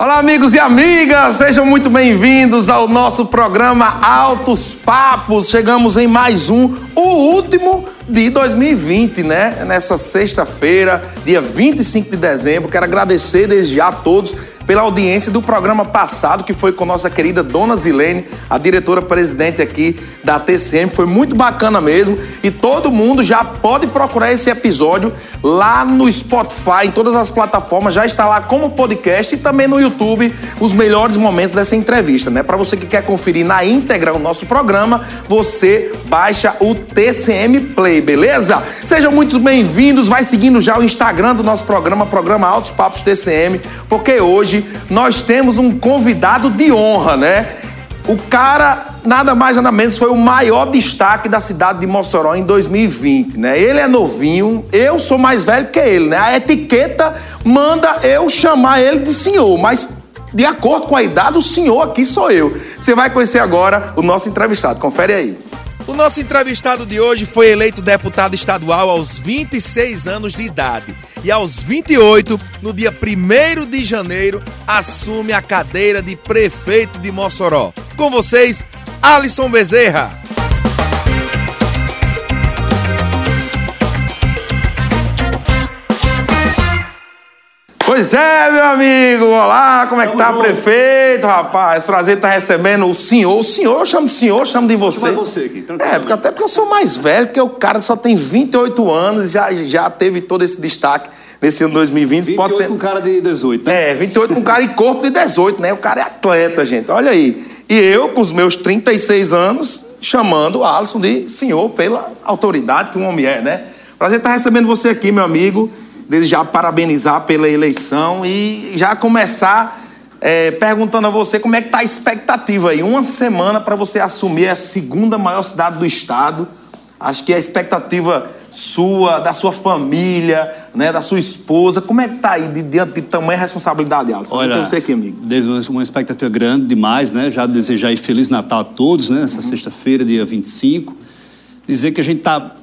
Olá, amigos e amigas, sejam muito bem-vindos ao nosso programa Altos Papos. Chegamos em mais um, o último de 2020, né? Nessa sexta-feira, dia 25 de dezembro. Quero agradecer desde já a todos pela audiência do programa passado, que foi com nossa querida Dona Zilene, a diretora-presidente aqui da TCM. Foi muito bacana mesmo. E todo mundo já pode procurar esse episódio lá no Spotify, em todas as plataformas, já está lá como podcast e também no YouTube, os melhores momentos dessa entrevista, né? Para você que quer conferir na íntegra o nosso programa, você baixa o TCM Play, beleza? Sejam muito bem-vindos, vai seguindo já o Instagram do nosso programa, programa Altos Papos TCM, porque hoje nós temos um convidado de honra, né? O cara, nada mais nada menos, foi o maior destaque da cidade de Mossoró em 2020, né? Ele é novinho, eu sou mais velho que ele, né? A etiqueta manda eu chamar ele de senhor, mas de acordo com a idade, o senhor aqui sou eu. Você vai conhecer agora o nosso entrevistado, confere aí. O nosso entrevistado de hoje foi eleito deputado estadual aos 26 anos de idade e aos 28, no dia 1 de janeiro, assume a cadeira de prefeito de Mossoró. Com vocês, Alisson Bezerra. Pois é, meu amigo. Olá, como é que tá, prefeito, rapaz? Prazer estar recebendo o senhor. O senhor, eu chamo de senhor, eu chamo de você. Chama você aqui, tranquilo. É, porque até porque eu sou mais velho, porque o cara só tem 28 anos e já, já teve todo esse destaque nesse ano 2020. 28 Pode ser... com cara de 18, né? É, 28 com cara e corpo de 18, né? O cara é atleta, gente. Olha aí. E eu, com os meus 36 anos, chamando o Alisson de senhor pela autoridade que um homem é, né? Prazer estar recebendo você aqui, meu amigo. Desde já parabenizar pela eleição e já começar é, perguntando a você como é que está a expectativa aí. Uma semana para você assumir a segunda maior cidade do estado. Acho que a expectativa sua, da sua família, né, da sua esposa, como é que tá aí de, diante de tamanha responsabilidade, Alisson? Olha, você aqui, amigo. Uma expectativa grande demais, né? Já desejar aí Feliz Natal a todos, né? Essa uhum. sexta-feira, dia 25. Dizer que a gente está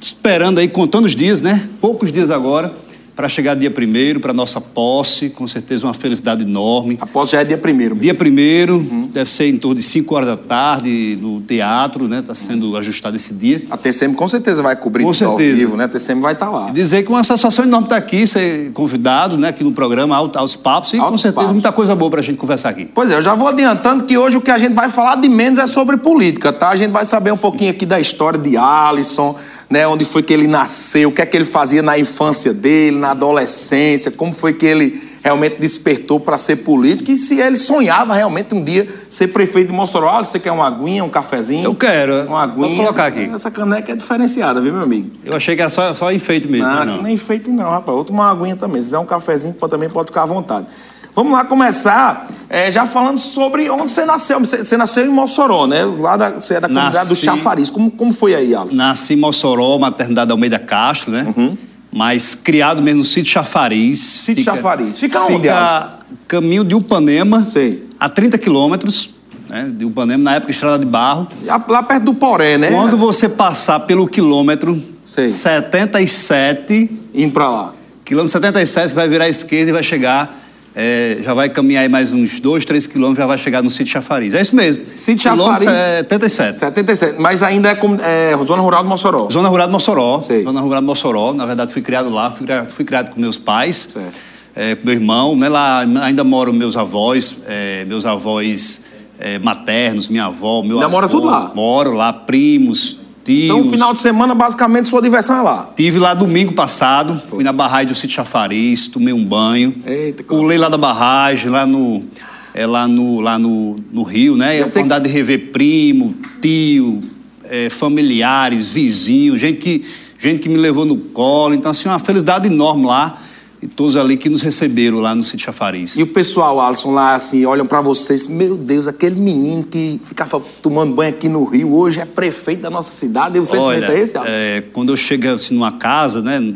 esperando aí, contando os dias, né? Poucos dias agora para chegar dia primeiro, para nossa posse, com certeza uma felicidade enorme. A posse já é dia primeiro. Dia primeiro, uhum. deve ser em torno de 5 horas da tarde, no teatro, né? Está sendo ajustado esse dia. A TCM com certeza vai cobrir com certeza. ao vivo, né? A TCM vai estar tá lá. E dizer que uma satisfação enorme estar aqui, ser convidado, né? Aqui no programa Altos Papos, e Altos com certeza Papos. muita coisa boa para a gente conversar aqui. Pois é, eu já vou adiantando que hoje o que a gente vai falar de menos é sobre política, tá? A gente vai saber um pouquinho aqui da história de Alisson, né, onde foi que ele nasceu, o que é que ele fazia na infância dele, na adolescência, como foi que ele realmente despertou para ser político e se ele sonhava realmente um dia ser prefeito de Mossoró. Ah, você quer uma aguinha, um cafezinho? Eu quero. Uma aguinha. Vou colocar aqui. Essa caneca é diferenciada, viu, meu amigo? Eu achei que era só, só enfeite mesmo. Não, não. nem enfeite não, rapaz. Outra uma aguinha também. Se quiser um cafezinho, também pode ficar à vontade. Vamos lá começar é, já falando sobre onde você nasceu. Você, você, nasceu em Mossoró, né? Lá da, você é da comunidade Nasci, do Chafariz. Como, como foi aí, Alisson? Nasci em Mossoró, maternidade Almeida Castro, né? Uhum. Mas criado mesmo no sítio Chafariz. Sítio fica, Chafariz. Fica onde, Fica caminho de Upanema, Sei. a 30 quilômetros. Né, de Upanema, na época estrada de barro. Lá perto do Poré, né? Quando você passar pelo quilômetro Sei. 77. Indo pra lá. Quilômetro 77, você vai virar à esquerda e vai chegar é, já vai caminhar aí mais uns 2, 3 quilômetros, já vai chegar no sítio Chafariz. É isso mesmo. Sítio Chafariz? 77. 77. Mas ainda é, é, Zona Rural de Mossoró. Zona Rural de Mossoró. Sei. Zona Rural de Mossoró. Na verdade, fui criado lá, fui criado, fui criado com meus pais, é, com meu irmão. Né? Lá ainda moram meus avós, é, meus avós é, maternos, minha avó, meu ainda avô. mora tudo lá? Moro lá, primos, então, no final de semana, basicamente, sua diversão é lá. Tive lá domingo passado, fui na barragem do Sítio Chafariz, tomei um banho. Eita, Pulei lá da barragem, lá no. É lá no, lá no, no Rio, né? E a oportunidade que... de rever primo, tio, é, familiares, vizinhos, gente que, gente que me levou no colo. Então, assim, uma felicidade enorme lá e todos ali que nos receberam lá no Sítio Chafariz. E o pessoal, Alisson, lá assim, olham para vocês, meu Deus, aquele menino que ficava tomando banho aqui no Rio, hoje é prefeito da nossa cidade, e você Olha, é esse, Alisson? É, quando eu chego assim numa casa, né,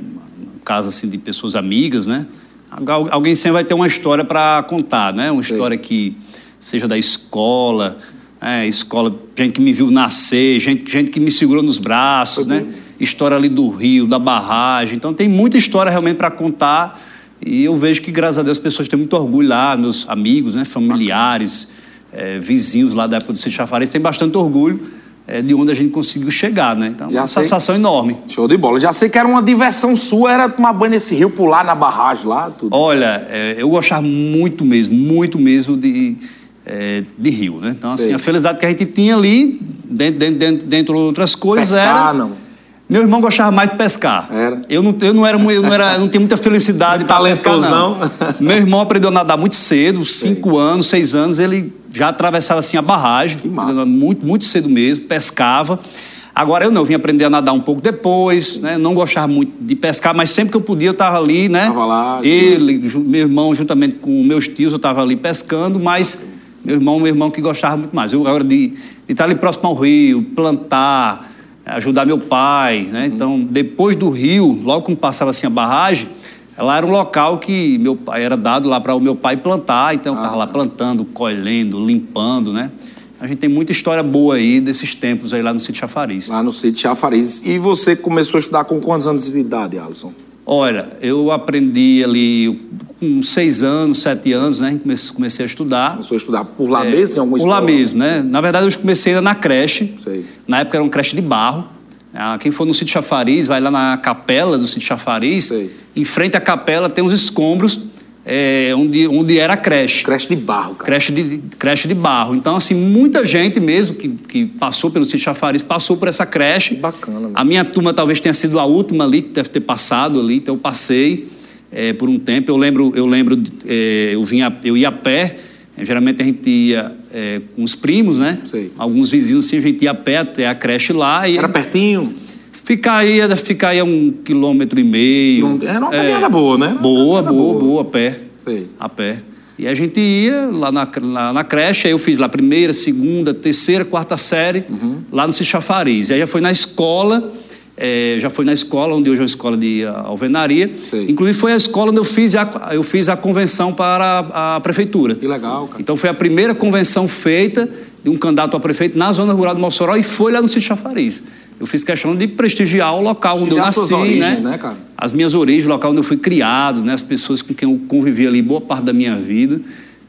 casa assim de pessoas amigas, né, alguém sempre vai ter uma história para contar, né, uma história que seja da escola, é, escola, gente que me viu nascer, gente, gente que me segurou nos braços, né, história ali do rio, da barragem. Então tem muita história realmente para contar E eu vejo que, graças a Deus, as pessoas têm muito orgulho lá, meus amigos, né, familiares, é, vizinhos lá da época do Sítio Chafariz, têm bastante orgulho é, de onde a gente conseguiu chegar, né? Então, Já uma sei... satisfação enorme. Show de bola. Já sei que era uma diversão sua, era tomar banho nesse rio, pular na barragem lá, tudo. Olha, é, eu gostava muito mesmo, muito mesmo de, é, de rio, né? Então, assim, sei. a felicidade que a gente tinha ali, dentro, dentro, dentro, dentro de outras coisas, Pescar, era... não. Meu irmão gostava mais de pescar. Era. Eu não, eu não era, eu não era, eu não tinha muita felicidade para pescar não. não. Meu irmão aprendeu a nadar muito cedo, cinco anos, seis anos, ele já atravessava assim a barragem, muito, muito cedo mesmo, pescava. Agora eu não, eu vim aprender a nadar um pouco depois, né? Não gostava muito de pescar, mas sempre que eu podia eu estava ali, né? Tava lá. Ele, meu irmão, juntamente com meus tios, eu estava ali pescando, mas meu irmão, meu irmão que gostava muito mais. Eu agora de, de estar ali próximo ao rio, plantar, ajudar meu pai, né? Então, depois do rio, logo quando passava assim a barragem, Lá era um local que meu pai era dado lá para o meu pai plantar, então eu estava ah, lá plantando, colhendo, limpando, né? A gente tem muita história boa aí desses tempos aí lá no sítio Chafariz. Lá no sítio Chafariz. E você começou a estudar com quantos anos de idade, Alisson? Olha, eu aprendi ali com seis anos, sete anos, né? Comecei a estudar. Começou a estudar por lá é, mesmo? Em alguma por lá mesmo, né? Na verdade, eu comecei ainda na creche. Sei. Na época era um creche de barro. Ah, quem for no sítio Chafariz, vai lá na capela do sítio Chafariz. Sei. Em frente à capela tem uns escombros é, onde, onde era a creche. Creche de barro, cara. Creche de, creche de barro. Então, assim, muita gente mesmo que, que passou pelo sítio Chafariz passou por essa creche. Que bacana. Mano. A minha turma talvez tenha sido a última ali, que deve ter passado ali, então eu passei é, por um tempo. Eu lembro, eu lembro, é, eu, vinha, eu ia a pé é, geralmente a gente ia é, com os primos, né? Sei. Alguns vizinhos assim, a gente ia a pé até a creche lá. E Era pertinho? Ficar aí, ficar aí a um quilômetro e meio. Era uma caminhada é, boa, né? Boa, boa, boa, a pé. Sei. A pé. E a gente ia lá na, lá na creche, aí eu fiz lá primeira, segunda, terceira, quarta série, uhum. lá no Cichafariz. E aí já foi na escola é, já foi na escola, onde hoje é uma escola de alvenaria. Sim. Inclusive foi a escola onde eu fiz a, eu fiz a convenção para a, a prefeitura. Que legal, cara. Então foi a primeira convenção feita de um candidato a prefeito na zona rural de Mossoró e foi lá no Sítio Chafariz. Eu fiz questão de prestigiar o local onde eu nasci, origens, né? né? As minhas origens, o local onde eu fui criado, né? As pessoas com quem eu convivi ali boa parte da minha vida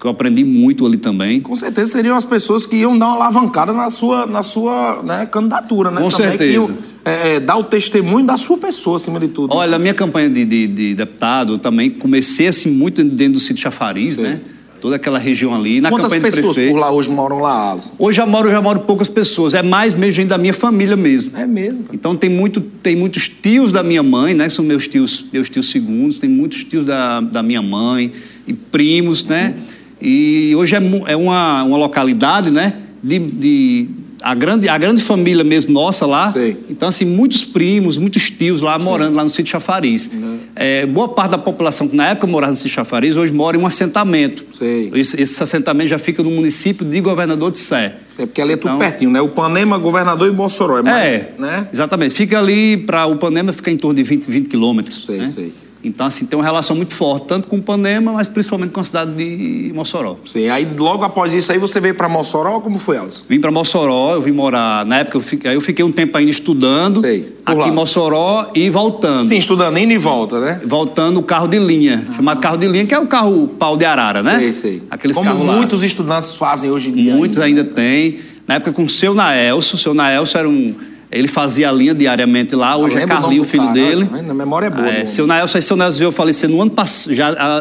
que eu aprendi muito ali também. Com certeza seriam as pessoas que iam dar uma alavancada na sua, na sua né, candidatura, né? Com também certeza. Que iam, é, é, dar o testemunho da sua pessoa, acima de tudo. Olha, a minha campanha de, de, de deputado, eu também comecei assim muito dentro do sítio Chafariz, Sim. né? Toda aquela região ali. Na Quantas campanha pessoas por lá hoje moram lá, Alisson? Hoje já moro, já moro poucas pessoas. É mais mesmo gente da minha família mesmo. É mesmo. Então tem, muito, tem muitos tios da minha mãe, né? Que são meus tios, meus tios segundos. Tem muitos tios da, da minha mãe e primos, né? Uhum. E hoje é, é uma, uma localidade, né? De, de, a, grande, a grande família mesmo nossa lá. Sei. Então, assim, muitos primos, muitos tios lá morando lá no sítio Chafariz. Uhum. É, boa parte da população que na época morava no sítio Chafariz, hoje mora em um assentamento. Esse, esse, assentamento já fica no município de Governador de Sé. Sei, porque ali é tudo então, pertinho, né? O Panema, Governador e Mossoró. É, mais, é né? exatamente. Fica ali, para o Panema fica em torno de 20, 20 quilômetros. Sei, né? sei. Então, assim, tem uma relação muito forte, tanto com Panema, mas principalmente com a cidade de Mossoró. Sim, aí logo após isso aí você veio para Mossoró, como foi, Alisson? Vim para Mossoró, eu vim morar, na época eu fiquei, aí eu fiquei um tempo ainda estudando, Sei, aqui lá. em Mossoró e voltando. Sim, estudando indo e volta, né? Voltando o carro de linha, ah. chamado carro de linha, que é o carro pau de arara, né? Sei, sei. Aqueles como muitos lá. estudantes fazem hoje em dia. Muitos ainda, ainda têm. Na época com o seu Naelso, o seu Naelso era um ele fazia a linha diariamente lá, hoje é Carlinho, o filho cara, dele. Né? Na memória é boa. É, seu Nelson, seu Nelson veio falecer no ano passado,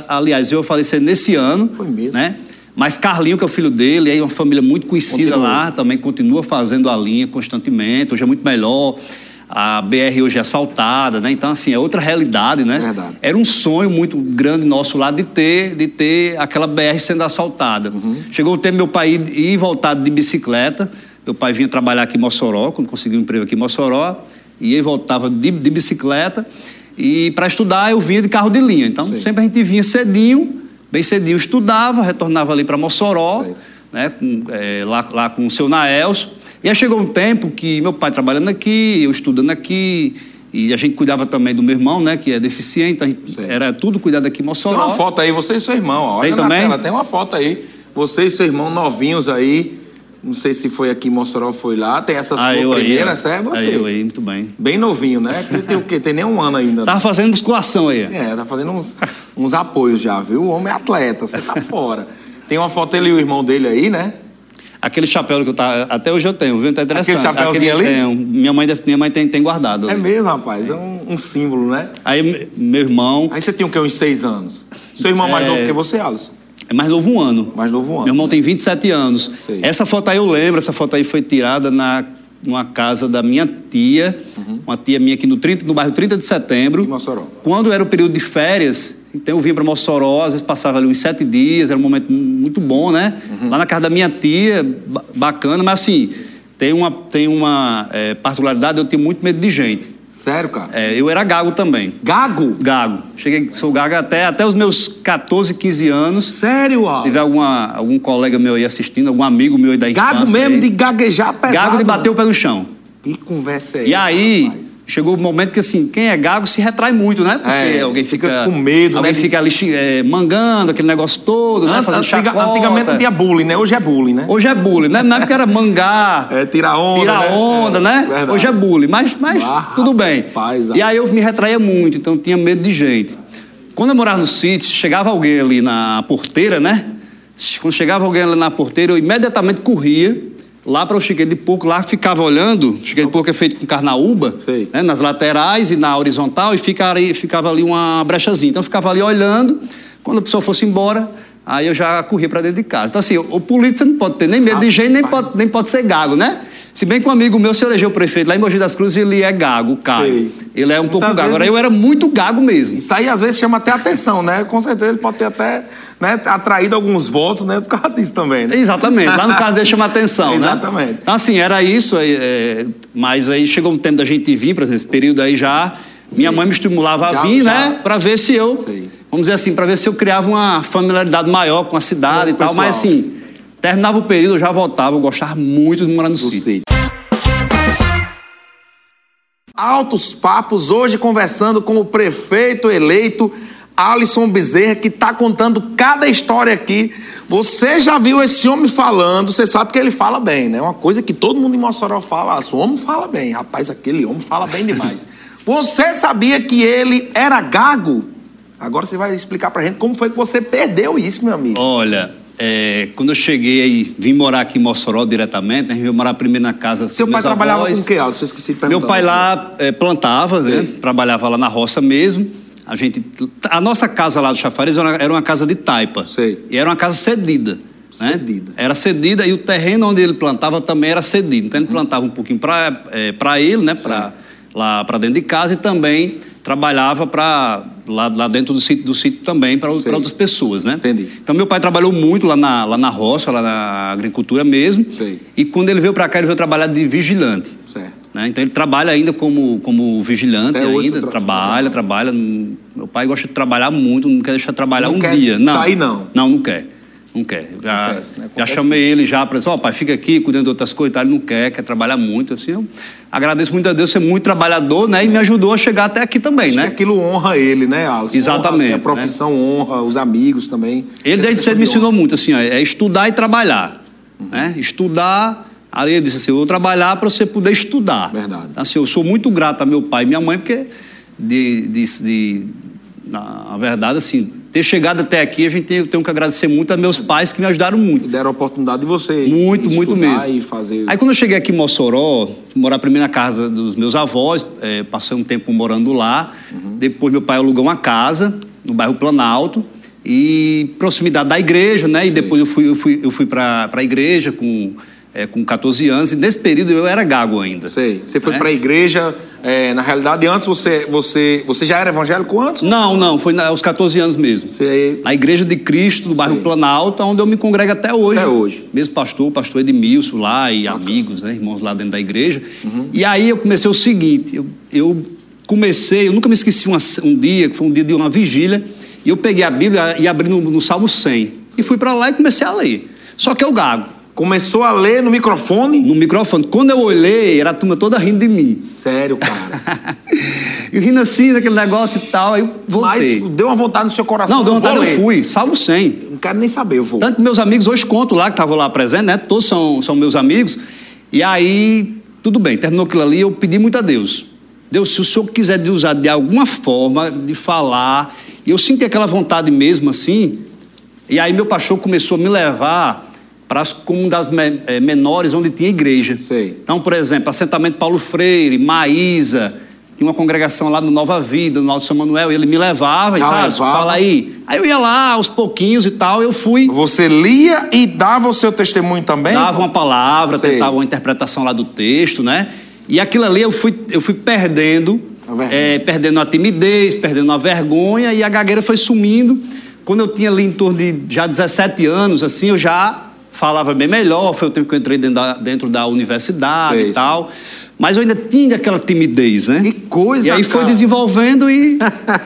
aliás, veio falecer nesse ano. Foi mesmo. Né? Mas Carlinho, que é o filho dele, é uma família muito conhecida continua. lá, também continua fazendo a linha constantemente, hoje é muito melhor. A BR hoje é asfaltada, né? Então, assim, é outra realidade, né? Verdade. Era um sonho muito grande nosso lá de ter, de ter aquela BR sendo asfaltada. Uhum. Chegou o tempo meu pai ir e voltar de bicicleta. Meu pai vinha trabalhar aqui em Mossoró, quando conseguiu um emprego aqui em Mossoró, e ele voltava de, de bicicleta. E para estudar eu vinha de carro de linha. Então Sim. sempre a gente vinha cedinho, bem cedinho, estudava, retornava ali para Mossoró, né, com, é, lá, lá com o seu Naelso. E aí chegou um tempo que meu pai trabalhando aqui, eu estudando aqui, e a gente cuidava também do meu irmão, né, que é deficiente, era tudo cuidado aqui em Mossoró. Tem uma foto aí, você e seu irmão, olha tem também? Tela, tem uma foto aí, você e seu irmão novinhos aí, Não sei se foi aqui em Mossoró, foi lá. Tem essa Ah, sua aí, primeira, ó. essa é você. Aí eu aí, muito bem. Bem novinho, né? Tem o quê? Tem nem um ano ainda. Tava fazendo musculação aí. É, tá fazendo uns, uns apoios já, viu? O homem é atleta, você tá fora. Tem uma foto dele e o irmão dele aí, né? Aquele chapéu que eu tá, até hoje eu tenho, viu? Tá interessante. Aquele chapéuzinho ali? Tenho. Minha mãe, deve- minha mãe tem, tem guardado. É ali. mesmo, rapaz. É um, um símbolo, né? Aí me- meu irmão Aí você tinha o quê? Uns seis anos. Seu irmão mais É. novo que você, Alisson? É mais novo um ano. Mais novo um ano. Meu irmão tem 27 anos. Sei. Essa foto aí eu lembro, essa foto aí foi tirada na numa casa da minha tia, uma tia minha aqui no, 30, no bairro 30 de setembro. Em Mossoró. Quando era o período de férias, então eu vinha para Mossoró, às vezes passava ali uns sete dias, era um momento muito bom, né? Uhum. Lá na casa da minha tia, ba- bacana, mas assim, tem uma, tem uma eh, particularidade, eu tenho muito medo de gente. Sério, cara? Eh, eu era gago também. Gago? Gago. Cheguei, sou gago até, até os meus 14, 15 anos. Sério, Se Alisson? tiver alguma, algum colega meu aí assistindo, algum amigo meu aí da infância. Gago mesmo aí, de gaguejar pesado. Gago de bater o pé no chão. Que conversa é E essa, aí, rapaz? chegou o momento que assim, quem é gago se retrai muito, né? Porque É, alguém fica fica, com medo, Alguém né, fica ali eh, mangando, aquele negócio todo, né? An- Fazendo antiga- chacota. Antigamente não tinha bullying, né? Hoje é bullying, né? Hoje é bullying, né? Na época era mangar, É, tirar onda. tirar né? onda, É, né? verdade. Hoje é bullying, mas, mas Ah, tudo bem. rapaz, e aí eu me retraía muito, então tinha medo de gente. Quando eu morava no sítio, chegava alguém ali na porteira, né? Quando chegava alguém ali na porteira, eu imediatamente corria lá para o chiqueiro de porco, lá ficava olhando. O chiqueiro de porco é feito com carnaúba, né? nas laterais e na horizontal, e fica ali- ficava ali uma brechazinha. Então eu ficava ali olhando, quando a pessoa fosse embora, aí eu já corria para dentro de casa. Então assim, o político você não pode ter nem medo de gente, nem pode, nem pode ser gago, né? Se bem que um amigo meu se elegeu prefeito lá em Mogi das Cruzes, ele é gago, Caio. Sei. Ele é um pouco Muitas gago. Agora vezes- eu era muito gago mesmo. Isso aí às vezes chama até atenção, né? Com certeza ele pode ter até né, atraído alguns votos, né? Por causa disso também, né? Exatamente, lá no caso dele chama atenção, Exatamente. né? Então, assim, era isso, é, mas aí chegou um tempo da gente vir, por exemplo, esse período aí já, minha mãe me estimulava a Já- vir, já- né? Pra ver se eu, Sei. vamos dizer assim, pra ver se eu criava uma familiaridade maior com a cidade e tal, mas pessoal. assim, terminava o período, eu já voltava, eu gostava muito de morar no Do sítio. sítio. Altos papos, hoje conversando com o prefeito eleito Alisson Bezerra, que está contando cada história aqui. Você já viu esse homem falando, você sabe que ele fala bem, né? Uma coisa que todo mundo em Mossoró fala, "Ah, o homem fala bem, rapaz, aquele homem fala bem demais. Você sabia que ele era gago? Agora você vai explicar pra gente como foi que você perdeu isso, meu amigo. Olha, é, quando eu cheguei aí, vim morar aqui em Mossoró diretamente, né? Vim morar primeiro na casa Seu pai trabalhava avós. com o quê, Alisson? Eu esqueci de Meu perguntar. pai lá eh, plantava, né? trabalhava lá na roça mesmo. A gente, a nossa casa lá do Chafariz era uma, era uma casa de taipa. Sei. E era uma casa cedida. né? Cedida. Era cedida e o terreno onde ele plantava também era cedido. Então ele Uhum. plantava um pouquinho para para ele, né? Pra, lá para dentro de casa e também trabalhava para lá, lá dentro do sítio, do sítio também para outras pessoas, né? Entendi. Então meu pai trabalhou muito lá na, lá na roça, lá na agricultura mesmo. Sei. E quando ele veio para cá ele veio trabalhar de vigilante. Certo. né? Então ele trabalha ainda como, como vigilante, Até ainda, você tra- trabalha, trabalha. Meu pai gosta de trabalhar muito, não quer deixar de trabalhar Não um quer dia. Não. sair, não? Não, não quer. Não quer. Já, Acontece, né? já Acontece chamei ele já para dizer, ó, pai, fica aqui cuidando de outras coisas, ele não quer, quer trabalhar muito. Assim, eu agradeço muito a Deus ser muito trabalhador, né? E me ajudou a chegar até aqui também, Acho né? aquilo honra ele, né, Alisson? Exatamente, Honra, assim, a profissão honra, os amigos também. Ele desde cedo me honra. ensinou muito, assim, ó, é estudar e trabalhar. Uhum. Né? Estudar, aí ele disse assim, eu vou trabalhar para você poder estudar. Verdade. Assim, eu sou muito grato a meu pai e minha mãe, porque, de, de, de- na verdade, assim, ter chegado até aqui, a gente tem, tenho que agradecer muito a meus pais que me ajudaram muito. E deram a oportunidade de você Muito, muito mesmo. e fazer... Aí quando eu cheguei aqui em Mossoró, fui morar primeiro na casa dos meus avós, eh, passei um tempo morando lá. Uhum. Depois meu pai alugou uma casa no bairro Planalto e proximidade da igreja, né? E depois eu fui, eu fui, eu fui para a igreja com, eh, com 14 anos e nesse período eu era gago ainda. Sei. Você foi né? para a igreja, é, na realidade, antes você, você, você já era evangélico antes? Não, não, foi na- aos 14 anos mesmo. Você... Na Igreja de Cristo, do bairro Sei. Planalto, onde eu me congrego até hoje. Até hoje. Mesmo pastor, pastor Edmilson lá e amigos, né, irmãos lá dentro da igreja. E aí eu comecei o seguinte, eu, eu comecei, eu nunca me esqueci uma- um dia, que foi um dia de uma vigília, e eu peguei a Bíblia e abri no, no Salmo 100. E fui para lá e comecei a ler. Só que eu gago, Começou a ler no microfone? no microfone. Quando eu olhei, era a turma toda rindo de mim. Sério, cara. e rindo assim, daquele negócio e tal, aí eu voltei. Mas deu uma vontade no seu coração. Não, deu vontade, eu fui. Salmo 100. quero nem saber, eu vou. Tanto meus amigos hoje conto lá, que estavam lá presentes, né? Todos são, são meus amigos. E aí, tudo bem, terminou aquilo ali, eu pedi muito a Deus. Deus, se o senhor quiser de usar de alguma forma, de falar, e eu senti aquela vontade mesmo assim, e aí meu pastor começou a me levar para as comunidades eh, menores onde tinha igreja. Sei. Então, por exemplo, assentamento Paulo Freire, Maísa, tinha uma congregação lá no Nova Vida, no Alto São Manuel, e ele me levava e ah, fala aí. Aí eu ia lá aos pouquinhos e tal, eu fui. Você lia e dava o seu testemunho também? Dava uma palavra, Sei. tentava uma interpretação lá do texto, né? E aquilo ali eu fui, eu fui perdendo, é, perdendo a timidez, perdendo a vergonha, e a gagueira foi sumindo. Quando eu tinha ali em torno de já 17 anos, assim, eu já falava bem melhor, foi o tempo que eu entrei dentro da, dentro da universidade Sei, e tal. Mas eu ainda tinha aquela timidez, né? Que coisa, E aí cara. foi desenvolvendo e.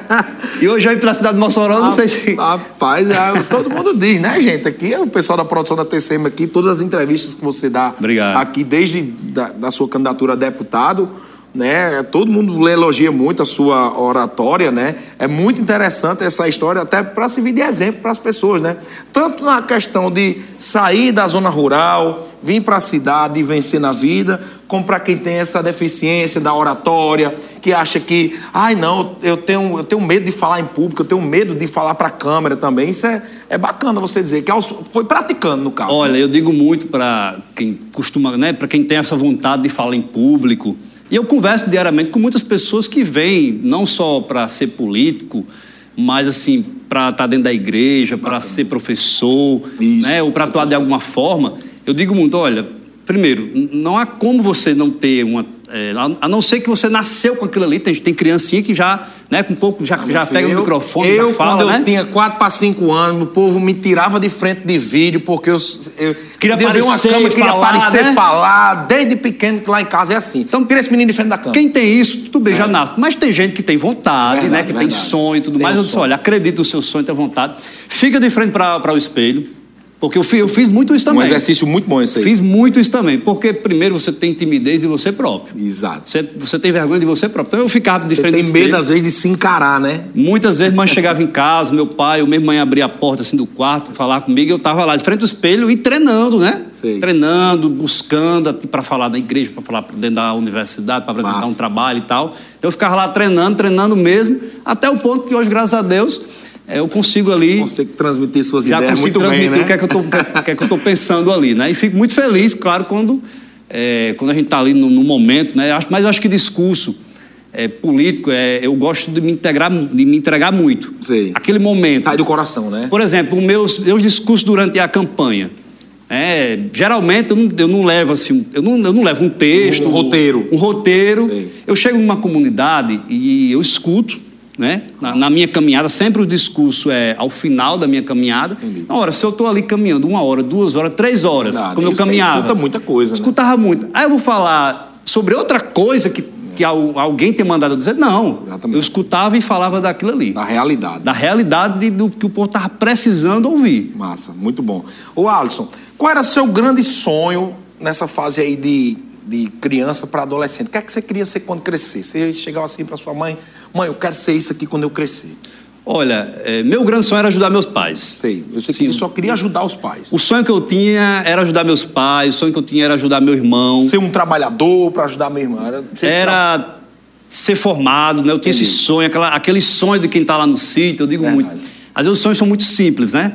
e hoje eu ir pra cidade de Mossoró, não sei se. Rapaz, é, todo mundo diz, né, gente? Aqui é o pessoal da produção da TCM aqui, todas as entrevistas que você dá Obrigado. aqui, desde da, da sua candidatura a deputado né? Todo mundo elogia muito a sua oratória, né? É muito interessante essa história, até para servir de exemplo para as pessoas, né? Tanto na questão de sair da zona rural, vir para a cidade e vencer na vida, como para quem tem essa deficiência da oratória, que acha que, ai não, eu tenho, eu tenho medo de falar em público, eu tenho medo de falar para a câmera também. Isso é, é bacana você dizer, que foi praticando no caso. Olha, né? eu digo muito para quem costuma, né? Para quem tem essa vontade de falar em público e eu converso diariamente com muitas pessoas que vêm não só para ser político, mas assim, para estar tá dentro da igreja, para ser professor, Isso. né, ou para atuar de alguma forma. Eu digo muito, olha, primeiro, não há como você não ter uma é, a não ser que você nasceu com aquilo ali, tem, tem criancinha que já, né, com um pouco, já, já pega o microfone, eu, já fala, quando né? eu tinha 4 para 5 anos, o povo me tirava de frente de vídeo, porque eu, eu queria aparecer, uma câmera, queria falar, aparecer, né? falar, desde pequeno, que lá em casa é assim. Então, tira esse menino de frente da câmera. Quem tem isso, tudo bem, é. já nasce. Mas tem gente que tem vontade, verdade, né, que verdade. tem sonho e tudo tem mais. Um eu disse, olha, acredita no seu sonho, tem vontade. Fica de frente para o espelho, porque eu fiz, eu fiz muito isso também. Um exercício muito bom esse aí. Fiz muito isso também. Porque primeiro você tem timidez de você próprio. Exato. Você, você tem vergonha de você próprio. Então eu ficava de você frente tem medo, às vezes, de se encarar, né? Muitas vezes mãe chegava em casa, meu pai, ou minha mãe abria a porta assim do quarto, falar comigo, e eu estava lá de frente ao espelho e treinando, né? Sei. Treinando, buscando para falar da igreja, para falar dentro da universidade, para apresentar Massa. um trabalho e tal. Então eu ficava lá treinando, treinando mesmo, até o ponto que hoje, graças a Deus, eu consigo ali. Consegue transmitir suas já ideias consigo muito transmitir bem, né? o que é que eu tô, que é que eu tô pensando ali, né? E fico muito feliz, claro, quando, é, quando a gente está ali no, no, momento, né? Mas eu acho que discurso é, político, é, eu gosto de me integrar, de me entregar muito. Sei. Aquele momento. Sai do coração, né? Por exemplo, meus, meus discursos durante a campanha. É, geralmente eu não, eu não, levo assim, eu não, eu não levo um texto, um, um roteiro. Um roteiro. Sei. Eu chego numa comunidade e eu escuto né? Na, na, minha caminhada, sempre o discurso é ao final da minha caminhada. Entendi. Ora, se eu estou ali caminhando uma hora, duas horas, três horas, Verdade. como eu caminhava. Escuta muita coisa. Né? Escutava muito. Aí eu vou falar sobre outra coisa que, que alguém tem mandado dizer. Não. Exatamente. Eu escutava e falava daquilo ali. Da realidade. Da realidade do que o povo estava precisando ouvir. Massa, muito bom. Ô Alisson, qual era o seu grande sonho nessa fase aí de, de criança para adolescente? O que é que você queria ser quando crescer? Você chegava assim para sua mãe Mãe, eu quero ser isso aqui quando eu crescer. Olha, é, meu grande sonho era ajudar meus pais. Sei, eu sei que Sim. só queria ajudar os pais. O sonho que eu tinha era ajudar meus pais, o sonho que eu tinha era ajudar meu irmão. Ser um trabalhador para ajudar meu irmão. Era, ser, era tra... ser formado, né? Eu tinha Entendi. esse sonho, aquela, aquele sonho de quem está lá no sítio, eu digo Verdade. muito. Às vezes os sonhos são muito simples, né?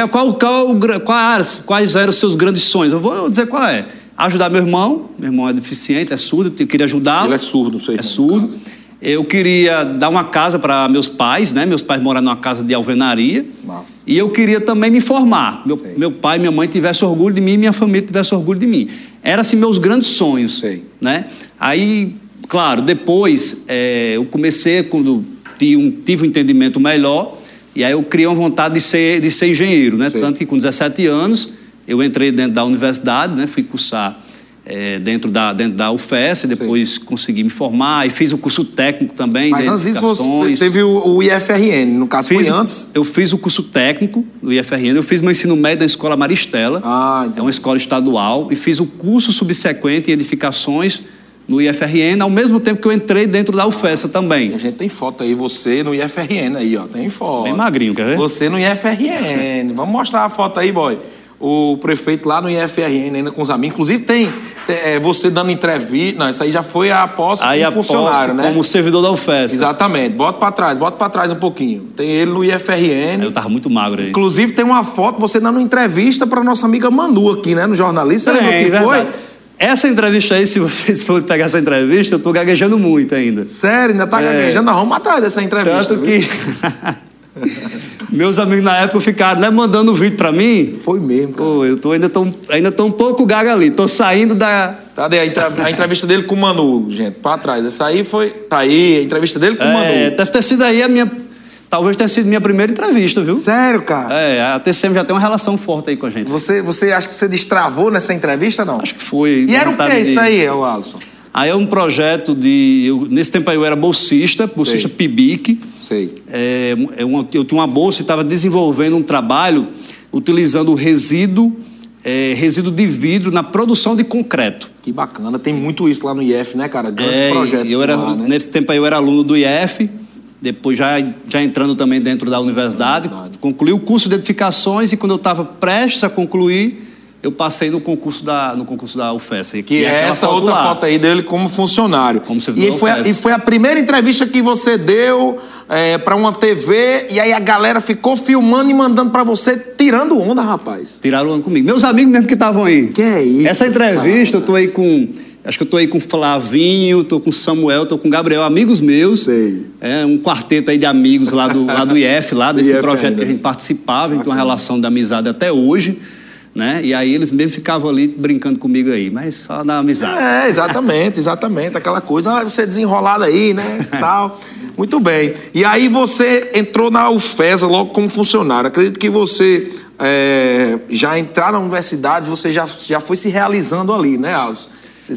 Qual, qual, qual, quais, quais eram os seus grandes sonhos? Eu vou dizer qual é. Ajudar meu irmão, meu irmão é deficiente, é surdo, eu queria ajudá-lo. Ele é surdo, sei. É surdo. Eu queria dar uma casa para meus pais, né? Meus pais moram numa casa de alvenaria. Nossa. E eu queria também me formar. Meu, meu pai e minha mãe tivessem orgulho de mim, minha família tivesse orgulho de mim. Eram assim meus grandes sonhos, Sei. né? Aí, claro, depois é, eu comecei quando tive um, tive um entendimento melhor e aí eu criei uma vontade de ser de ser engenheiro, né? Sei. Tanto que com 17 anos eu entrei dentro da universidade, né? Fui cursar é, dentro, da, dentro da UFES, depois Sim. consegui me formar e fiz o curso técnico também. Mas antes disso você teve o, o, IFRN, no caso fiz, foi antes? Eu fiz o curso técnico do IFRN, eu fiz meu ensino médio na Escola Maristela, ah, é uma escola estadual, e fiz o curso subsequente em edificações no IFRN, ao mesmo tempo que eu entrei dentro da UFESA também. E a gente tem foto aí, você no IFRN aí, ó. Tem foto. Bem magrinho, quer ver? Você no IFRN. Vamos mostrar a foto aí, boy. O prefeito lá no IFRN, ainda com os amigos. Inclusive tem, é, você dando entrevista. Não, isso aí já foi a posse aí como a funcionário, posse, né? Como servidor da UFESA. Exatamente. Bota pra trás, bota pra trás um pouquinho. Tem ele no IFRN. Eu tava muito magro aí. Inclusive tem uma foto, você dando entrevista pra nossa amiga Manu aqui, né? No jornalista. Você lembra que foi? Essa entrevista aí, se vocês forem pegar essa entrevista, eu tô gaguejando muito ainda. Sério? Ainda tá é... gaguejando? Nós vamos atrás dessa entrevista. Tanto que. Meus amigos na época ficaram né, mandando o vídeo pra mim. Foi mesmo. Cara. Pô, eu tô ainda tô, ainda tô um pouco gaga ali. Tô saindo da. Tá aí, a entrevista dele com o Manu, gente, pra trás. Essa aí foi. Tá aí, a entrevista dele com o é, Manu. É, deve ter sido aí a minha Talvez tenha sido minha primeira entrevista, viu? Sério, cara? É, a TCM já tem uma relação forte aí com a gente. Você, você acha que você destravou nessa entrevista, não? Acho que foi. E era o que de... isso aí, Alisson? Aí é um projeto de. Eu, nesse tempo aí eu era bolsista, bolsista Sei. PIBIC. Sei. É, é uma, eu tinha uma bolsa e estava desenvolvendo um trabalho utilizando o resíduo, é, resíduo de vidro na produção de concreto. Que bacana, tem muito isso lá no IF, né, cara? Grandes é, projetos. Eu era, lá, né? Nesse tempo aí eu era aluno do IF depois já, já entrando também dentro da universidade, concluí o curso de edificações e quando eu estava prestes a concluir, eu passei no concurso da, no concurso da UFES. Que é essa foto outra lá. foto aí dele como funcionário. Como você e, foi a, e foi a primeira entrevista que você deu é, para uma TV e aí a galera ficou filmando e mandando para você, tirando onda, rapaz. Tiraram onda comigo. Meus amigos mesmo que estavam aí. Que é isso? Essa entrevista, cara. eu tô aí com Acho que eu estou aí com Flavinho, estou com Samuel, estou com Gabriel, amigos meus. Sei. É um quarteto aí de amigos lá do, lá do IF, lá desse IF projeto ainda. que a gente participava, a gente tem uma relação de amizade até hoje. Né? E aí eles mesmo ficavam ali brincando comigo aí, mas só na amizade. É, exatamente, exatamente. Aquela coisa, ah, você é desenrolado aí, né? Tal. Muito bem. E aí você entrou na UFESA logo como funcionário. Acredito que você é, já entrar na universidade, você já, já foi se realizando ali, né, Alisson?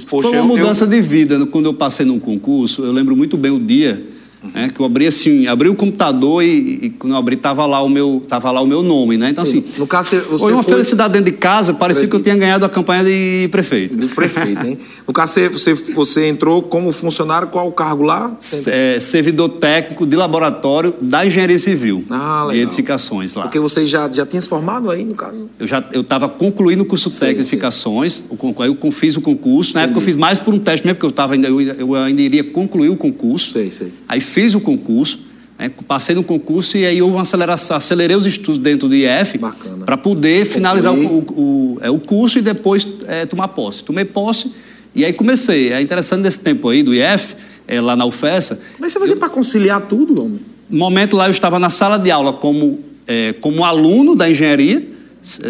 Foi uma mudança eu... de vida. Quando eu passei num concurso, eu lembro muito bem o dia né? Que eu abri assim, abri o computador e, e quando eu abri tava lá o meu, tava lá o meu nome, né? Então Sim. assim, no caso, você foi uma felicidade dentro de casa, parecia prefeito. que eu tinha ganhado a campanha de prefeito. De prefeito, hein? No caso você, você, entrou como funcionário, qual o cargo lá? É, servidor técnico de laboratório da engenharia civil. Ah, legal. E edificações lá. Porque você já já tinha se formado aí no caso? Eu já eu estava concluindo o curso técnico de edificações, o aí eu fiz o concurso, na Entendi. época eu fiz mais por um teste mesmo porque eu tava ainda eu, eu ainda iria concluir o concurso. Sei, sei. Aí fiz o concurso, né, passei no concurso e aí houve uma aceleração, acelerei os estudos dentro do IF para poder finalizar o, o, o, é, o, curso e depois é, tomar posse. Tomei posse e aí comecei. É interessante desse tempo aí do IF, é, lá na UFESA. Mas você fazia para conciliar tudo, homem? No momento lá eu estava na sala de aula como, é, como aluno da engenharia,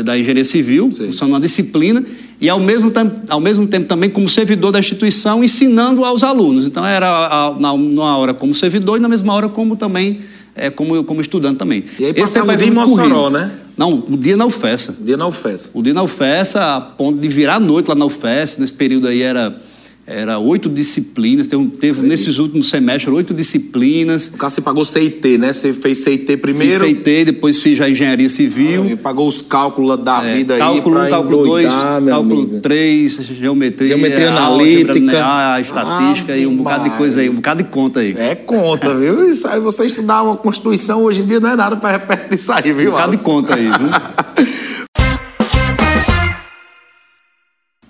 da engenharia civil, usando uma disciplina, e ao mesmo, tempo, ao mesmo tempo também como servidor da instituição, ensinando aos alunos. Então era na, numa hora como servidor e na mesma hora como também é, como, como estudante também. E aí Esse é o dia em Mossoró, né? Não, o dia na UFESA. O dia na UFESA. O dia na UFESA, a ponto de virar a noite lá na UFESA, nesse período aí era era oito disciplinas, teve, teve nesses últimos semestres oito disciplinas. No caso, você pagou CIT, né? Você fez CIT primeiro. Fiz CIT, depois fiz a engenharia civil. Ah, pagou os cálculos da é, vida cálculo aí. Cálculo 1, cálculo 2, cálculo 3, geometria. Geometria analítica. A estatística ah, e um bocado de coisa aí, um bocado de conta aí. É conta, viu? Isso aí você estudar uma Constituição hoje em dia não é nada para repetir isso aí, viu? Um bocado de conta aí, viu?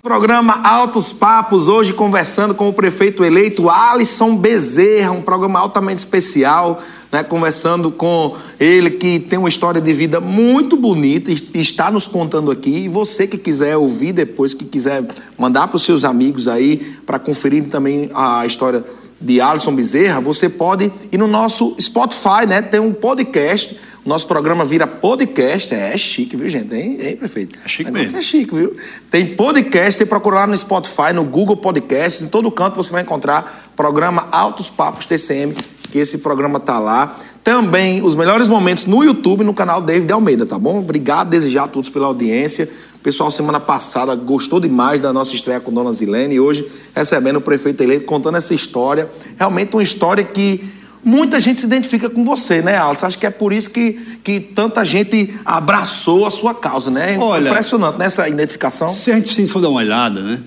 Programa Altos Papos, hoje conversando com o prefeito eleito Alisson Bezerra, um programa altamente especial, né, conversando com ele que tem uma história de vida muito bonita e está nos contando aqui. E você que quiser ouvir depois, que quiser mandar para os seus amigos aí, para conferir também a história de Alisson Bezerra, você pode ir no nosso Spotify, né? Tem um podcast nosso programa vira podcast, é, é chique, viu, gente? Hein, hein prefeito? É chique mesmo. É chique, viu? Tem podcast, tem procurar no Spotify, no Google Podcasts, em todo canto você vai encontrar programa Altos Papos TCM, que esse programa tá lá. Também os melhores momentos no YouTube, no canal David Almeida, tá bom? Obrigado, desejar a todos pela audiência. O pessoal, semana passada, gostou demais da nossa estreia com Dona Zilene e hoje recebendo o prefeito eleito, contando essa história. Realmente uma história que muita gente se identifica com você, né, Alisson? Acho que é por isso que, que tanta gente abraçou a sua causa, né? Olha, Impressionante, né, essa identificação. Se a gente for dar uma olhada, né?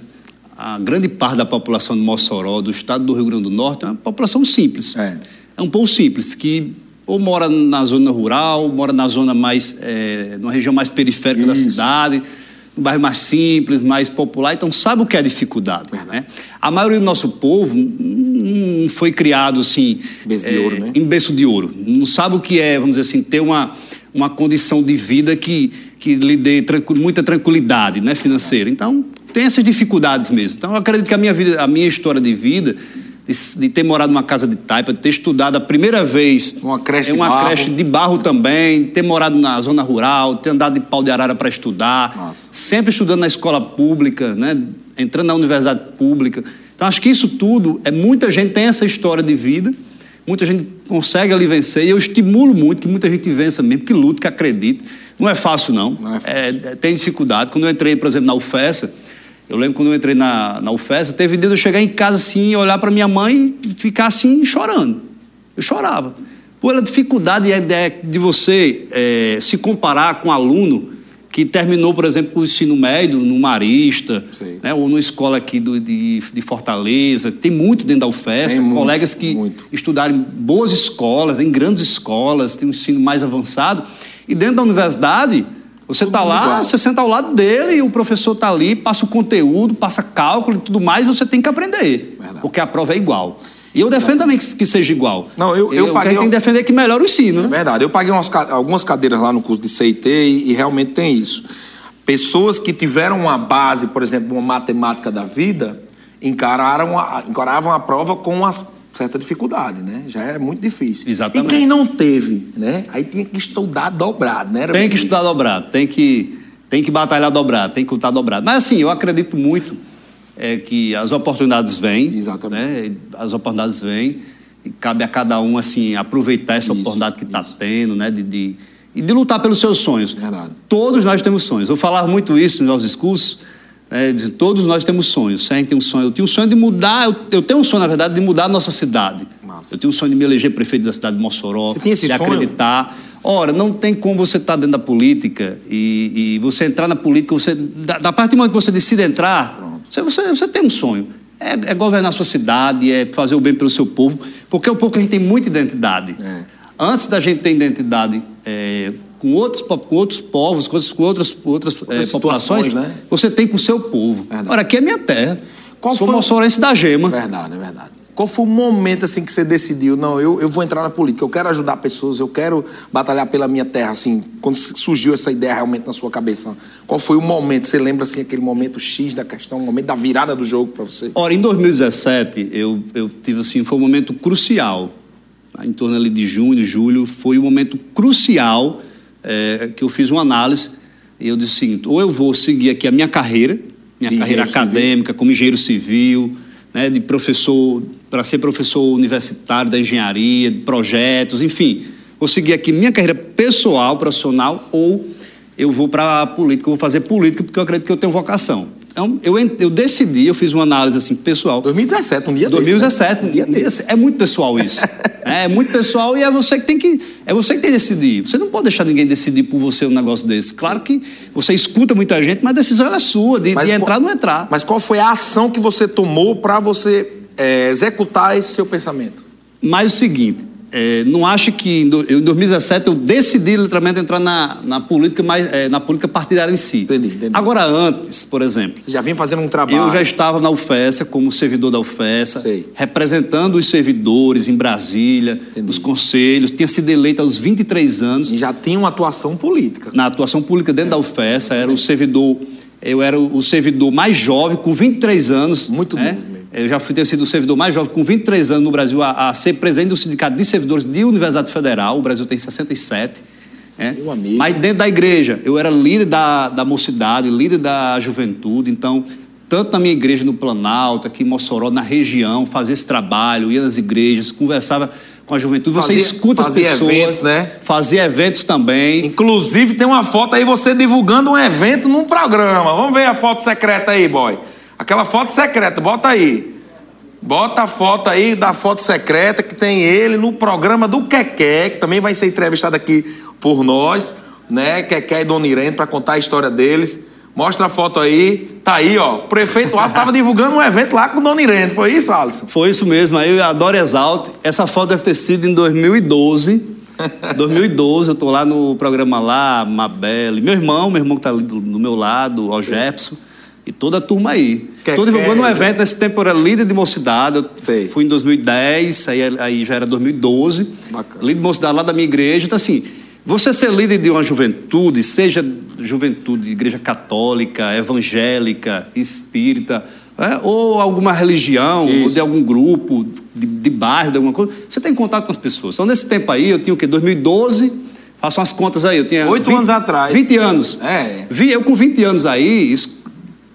a grande parte da população de Mossoró, do estado do Rio Grande do Norte, é uma população simples. É, é um povo simples, que ou mora na zona rural, mora na zona mais, é, numa região mais periférica Isso. da cidade, no bairro mais simples, mais popular, então sabe o que é dificuldade. Né? A maioria do nosso povo não foi criado assim. Berço de ouro, né? Em berço de ouro. Não sabe o que é, vamos dizer assim, ter uma, uma condição de vida que, que lhe dê tranquil, muita tranquilidade né, financeira. Então, tem essas dificuldades mesmo. Então, eu acredito que a minha, vida, a minha história de vida, de, de ter morado numa casa de taipa, de ter estudado a primeira vez uma creche, em uma de, barro. creche de barro também, ter morado na zona rural, ter andado de pau de arara para estudar, Nossa. sempre estudando na escola pública, né, entrando na universidade pública. Então, acho que isso tudo, é muita gente tem essa história de vida, muita gente consegue ali vencer, e eu estimulo muito que muita gente vença mesmo, que lute, que acredite. Não é fácil, não. não é fácil. É, tem dificuldade. Quando eu entrei, por exemplo, na UFESA, eu lembro quando eu entrei na, na UFES, teve dia de eu chegar em casa assim, olhar para minha mãe e ficar assim chorando. Eu chorava. Pela dificuldade e a ideia de você é, se comparar com um aluno que terminou, por exemplo, o ensino médio no Marista, né, ou numa escola aqui do, de, de, Fortaleza. Tem muito dentro da UFES, colegas que muito. estudaram em boas escolas, em grandes escolas, tem um ensino mais avançado. E dentro da universidade, você está lá, igual. você senta ao lado dele e o professor está ali, passa o conteúdo, passa cálculo e tudo mais, você tem que aprender. Verdade. Porque a prova é igual. E eu defendo também que, seja igual. Não, eu, eu, eu paguei. tem que defender que melhore o ensino. Né? É verdade. Eu paguei umas, algumas cadeiras lá no curso de CIT e, e realmente tem isso. Pessoas que tiveram uma base, por exemplo, uma matemática da vida, encararam a, encaravam a prova com as certa dificuldade, né? Já é muito difícil. Exatamente. E quem não teve, né? Aí tinha que estudar dobrado, né? Era tem que estudar dobrado, tem que, tem que batalhar dobrado, tem que lutar dobrado. Mas assim, eu acredito muito é, que as oportunidades vêm. Exatamente. Né? As oportunidades vêm e cabe a cada um, assim, aproveitar essa isso, oportunidade que está tendo, né? De, de, e de lutar pelos seus sonhos. Verdade. Todos nós temos sonhos. Eu falava muito isso nos nossos discursos é, todos nós temos sonhos. Você tem um sonho. Eu tinha um sonho de mudar. Eu, eu, tenho um sonho, na verdade, de mudar a nossa cidade. Massa. Eu tenho um sonho de me eleger prefeito da cidade de Mossoró. De sonho? acreditar. Ora, não tem como você estar tá dentro da política e, e, você entrar na política. Você, da, da parte do momento que você decide entrar, você, você, você, tem um sonho. É, é, governar a sua cidade, é fazer o bem pelo seu povo, porque é o povo que a gente tem muita identidade. É. Antes da gente ter identidade é, com outros, com outros povos, com outras, com outras, outras é, populações, né? você tem com o seu povo. Verdade. Ora, aqui é minha terra. Qual Sou foi... mossorense da gema. Verdade, é verdade. Qual foi o momento assim que você decidiu, não, eu, eu vou entrar na política, eu quero ajudar pessoas, eu quero batalhar pela minha terra, assim, quando surgiu essa ideia realmente na sua cabeça? Qual foi o momento? Você lembra assim aquele momento X da questão, o momento da virada do jogo para você? Ora, em 2017, eu, eu tive assim, foi um momento crucial. Em torno ali de junho, julho, foi um momento crucial é, que eu fiz uma análise e eu disse o seguinte: ou eu vou seguir aqui a minha carreira, minha carreira acadêmica civil. como engenheiro civil, né, de professor, para ser professor universitário da engenharia, de projetos, enfim, vou seguir aqui minha carreira pessoal, profissional, ou eu vou para a política, eu vou fazer política porque eu acredito que eu tenho vocação. Então, eu, eu decidi, eu fiz uma análise assim, pessoal. 2017, um dia 2017, desse, né? um dia, um dia desse. É muito pessoal isso. é, é muito pessoal e é você que tem que. É você que tem que decidir. Você não pode deixar ninguém decidir por você um negócio desse. Claro que você escuta muita gente, mas a decisão é sua, de, de entrar ou não entrar. Mas qual foi a ação que você tomou para você é, executar esse seu pensamento? Mas o seguinte, é, não acho que em 2017 eu decidi literalmente entrar na, na política mais é, na política partidária em si. Entendi, entendi. Agora antes, por exemplo, você já vinha fazendo um trabalho. Eu já estava na UFESA como servidor da UFESA, representando os servidores em Brasília, entendi. nos conselhos, tinha sido eleito aos 23 anos. E já tinha uma atuação política. Na atuação política dentro é. da UFESA, era o servidor, eu era o servidor mais jovem com 23 anos. Muito né? mesmo. Eu já fui ter sido o servidor mais jovem, com 23 anos no Brasil, a, a, ser presidente do Sindicato de Servidores de Universidade Federal. O Brasil tem 67. É. Amigo. Mas dentro da igreja, eu era líder da, da mocidade, líder da juventude. Então, tanto na minha igreja no Planalto, aqui em Mossoró, na região, fazia esse trabalho, ia nas igrejas, conversava com a juventude. Você fazia, escuta as pessoas. Eventos, né? Fazia eventos também. Inclusive, tem uma foto aí, você divulgando um evento num programa. Vamos ver a foto secreta aí, boy. Aquela foto secreta, bota aí. Bota a foto aí da foto secreta que tem ele no programa do Quequé, que também vai ser entrevistado aqui por nós, né? Quequé e Dona Irene, para contar a história deles. Mostra a foto aí. Tá aí, ó. O prefeito Alisson estava divulgando um evento lá com o Dona Irene. Foi isso, Alisson? Foi isso mesmo. Aí eu adoro Exalte. Essa foto deve ter sido em 2012. 2012, eu tô lá no programa lá, Mabelle. Meu irmão, meu irmão que tá ali do, do meu lado, o Jepson. E toda a turma aí. Que, Tô divulgando um evento, nesse tempo eu era líder de mocidade. Eu Sei. fui em 2010, aí, aí já era 2012. Bacana. Líder de mocidade lá da minha igreja. Então, assim, você ser líder de uma juventude, seja juventude, igreja católica, evangélica, espírita, é, ou alguma religião, Isso. ou de algum grupo, de, de, bairro, de alguma coisa, você tem contato com as pessoas. Então, nesse tempo aí, eu tinha o quê? 2012, faço umas contas aí, eu tinha. Oito anos atrás. 20 anos. É. Eu com 20 anos aí,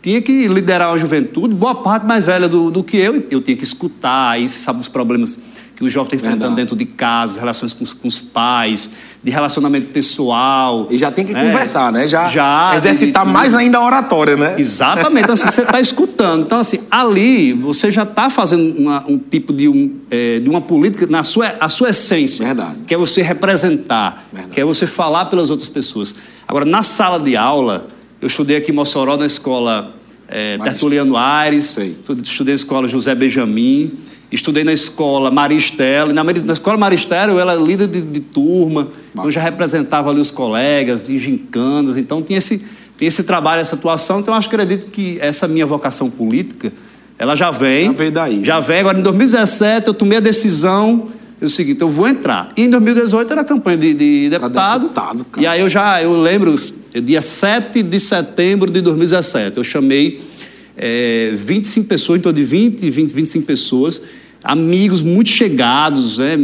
tinha que liderar uma juventude, boa parte mais velha do, do que eu, eu tinha que escutar, aí você sabe dos problemas que o jovem está enfrentando Verdade. dentro de casa, relações com, com, os pais, de relacionamento pessoal. E já tem que né? conversar, né? Já, já exercitar mais ainda a oratória, né? Exatamente. Então, assim, você está escutando. Então, assim, ali você já está fazendo uma, um tipo de, um, é, de uma política na sua, a sua essência. Verdade. Que é você representar, Verdade. que é você falar pelas outras pessoas. Agora, na sala de aula, eu estudei aqui em Mossoró, na escola é, Tertuliano Aires, Sei. estudei na escola José Benjamin. Estudei na escola Maristela, na, na escola Maristela eu era líder de, de turma, então já representava ali os colegas, de gincanas, então tinha esse, tinha esse trabalho, essa atuação, então eu acredito que essa minha vocação política, ela já vem. Já veio daí. Já vem, agora em 2017 eu tomei a decisão, é o seguinte, eu vou entrar. E em 2018 era a campanha de, de deputado, deputado e aí eu já, eu lembro, dia 7 de setembro de 2017, eu chamei é, 25 pessoas, em torno de 20, 20, 25 pessoas, amigos muito chegados, né,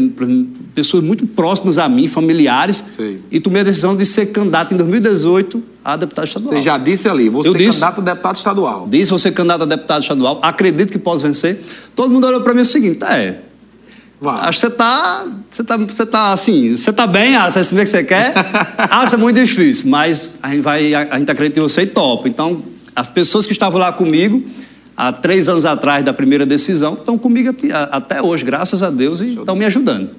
pessoas muito próximas a mim, familiares, Sei. e tomei a decisão de ser candidato em 2018 a deputado estadual. Você já disse ali, você é candidato a deputado estadual. Disse, você candidato a deputado estadual, acredito que posso vencer. Todo mundo olhou para mim o seguinte, é, Vai. Acho que você tá, você tá, você tá assim, você tá bem, ah, você vê que você quer. ah, isso é muito difícil, mas a gente vai, a, a gente acredita em você e topa. Então, as pessoas que estavam lá comigo, há três anos atrás da primeira decisão, estão comigo até hoje, graças a Deus, e estão me ajudando.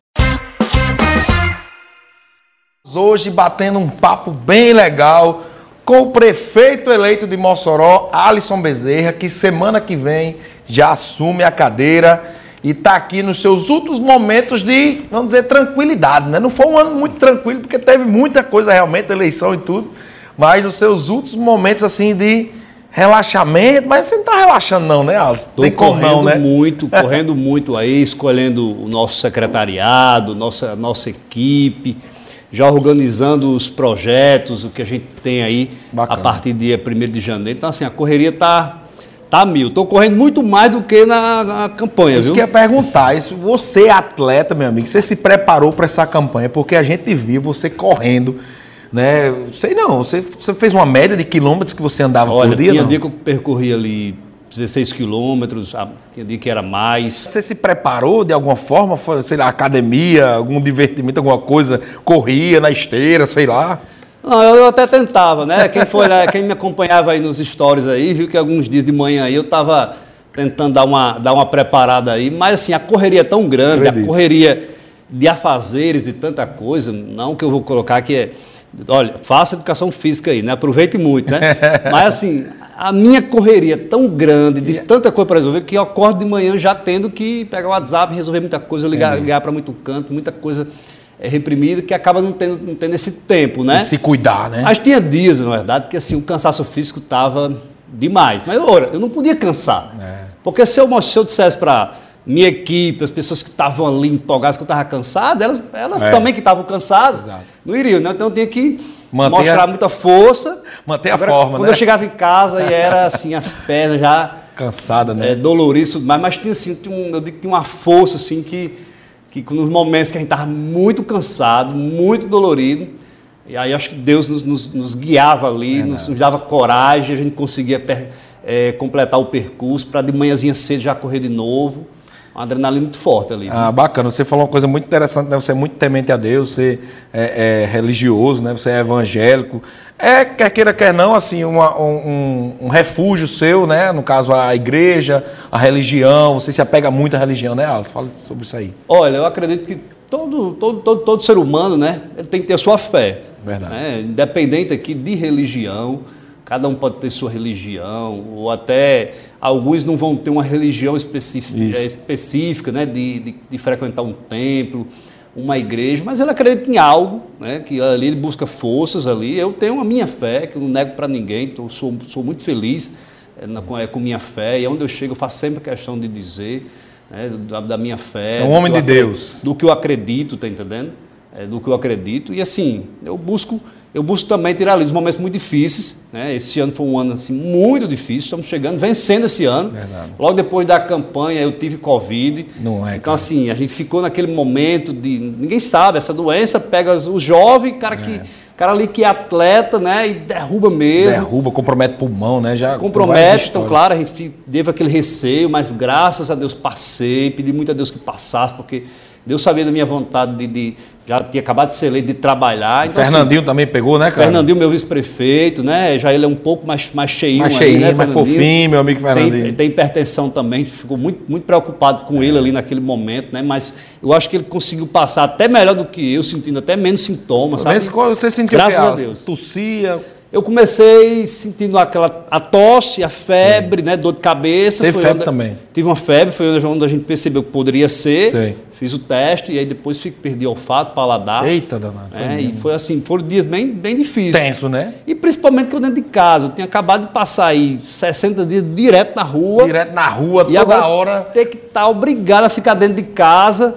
Hoje batendo um papo bem legal com o prefeito eleito de Mossoró, Alisson Bezerra, que semana que vem já assume a cadeira e está aqui nos seus últimos momentos de, vamos dizer, tranquilidade. Né? Não foi um ano muito tranquilo, porque teve muita coisa realmente, eleição e tudo, mas nos seus últimos momentos assim de relaxamento, mas você não está relaxando não, né, Alisson? Estou correndo não, né? muito, correndo muito aí, escolhendo o nosso secretariado, nossa, nossa equipe, já organizando os projetos, o que a gente tem aí Bacana. a partir do dia 1 de janeiro. Então, assim, a correria está tá mil. Estou correndo muito mais do que na, na campanha, isso viu? que eu ia perguntar, isso, você é atleta, meu amigo, você se preparou para essa campanha, porque a gente viu você correndo né? Sei não, você, você fez uma média de quilômetros que você andava Olha, por dia? Tinha não? dia que eu percorri ali 16 quilômetros, ah, tinha dia que era mais. Você se preparou de alguma forma, sei lá, academia, algum divertimento, alguma coisa, corria na esteira, sei lá? Não, eu até tentava, né? Quem foi lá, quem me acompanhava aí nos stories aí, viu que alguns dias de manhã aí eu estava tentando dar uma, dar uma preparada aí, mas assim, a correria é tão grande, a correria de afazeres e tanta coisa, não que eu vou colocar que é Olha, faça educação física aí, né? Aproveite muito, né? Mas assim, a minha correria é tão grande, de tanta coisa para resolver, que eu acordo de manhã já tendo que pegar o WhatsApp, resolver muita coisa, ligar, ligar para muito canto, muita coisa é reprimida, que acaba não tendo, não tendo esse tempo, né? E se cuidar, né? Mas tinha dias, na verdade, que assim, o cansaço físico estava demais. Mas, ora, eu não podia cansar. É. Porque se eu, se eu dissesse para minha equipe, as pessoas que estavam ali empolgadas, que eu estava cansado, elas, elas é. também que estavam cansadas, Exato. não iriam, né? Então eu tinha que manter mostrar a... muita força. Manter Agora, a forma, Quando né? eu chegava em casa e era assim, as pernas já... Cansada, né? É, dolorido, mas, mas tinha assim, tinha um, eu digo que tinha uma força assim que, que nos momentos que a gente estava muito cansado, muito dolorido, e aí acho que Deus nos, nos, nos guiava ali, é, nos, nos, dava coragem, a gente conseguia per, é, completar o percurso para de manhãzinha cedo já correr de novo uma adrenalina muito forte ali. Ah, bacana. Você falou uma coisa muito interessante, né? Você é muito temente a Deus, você é, é religioso, né? Você é evangélico. É, quer queira, quer não, assim, uma, um, um, refúgio seu, né? No caso, a igreja, a religião. Você se apega muito à religião, né, Alisson? Fala sobre isso aí. Olha, eu acredito que todo, todo, todo, todo ser humano, né? Ele tem que ter a sua fé. Verdade. Né? Independente aqui de religião, Cada um pode ter sua religião, ou até alguns não vão ter uma religião específica, é, específica né, de, de, de, frequentar um templo, uma igreja, mas ele acredita em algo, né, que ali ele busca forças ali. Eu tenho a minha fé, que eu não nego para ninguém, então sou, sou muito feliz na, com, é, com minha fé, e onde eu chego eu faço sempre questão de dizer né, da, da, minha fé. É um homem de Deus. Do que eu acredito, tá entendendo? É, do que eu acredito. E assim, eu busco eu busco também tirar ali os momentos muito difíceis. Né? Esse ano foi um ano assim, muito difícil, estamos chegando, vencendo esse ano. Verdade. Logo depois da campanha eu tive Covid. Não é, então, cara. assim, a gente ficou naquele momento de. Ninguém sabe, essa doença pega o jovem, cara que. É. Cara ali que é atleta, né? E derruba mesmo. Derruba, compromete pulmão, né? Já compromete, então, claro, a gente teve aquele receio, mas graças a Deus passei, pedi muito a Deus que passasse, porque Deus sabia da minha vontade de, de já tinha acabado de ser eleito de trabalhar. Então, Fernandinho assim, também pegou, né, cara? Fernandinho, meu vice-prefeito, né? Já ele é um pouco mais, mais cheinho. Mais cheinho, né, mais fofinho, meu amigo Fernandinho. Tem, tem hipertensão também, ficou muito, muito preocupado com é. ele ali naquele momento, né? Mas eu acho que ele conseguiu passar até melhor do que eu, sentindo até menos sintomas, sabe? Você sentiu Graças a Deus. Tossia, eu comecei sentindo aquela a tosse, a febre, Sim. né, dor de cabeça. Teve febre onde, também. Tive uma febre, foi onde a gente percebeu que poderia ser. Sim. Fiz o teste e aí depois fico, perdi olfato, paladar. Eita, danado. É, e foi assim, foram dias bem, bem difíceis. Tenso, né? E principalmente que eu dentro de casa. Eu tinha acabado de passar aí 60 dias direto na rua. Direto na rua, toda e agora hora. Ter que estar tá obrigado a ficar dentro de casa.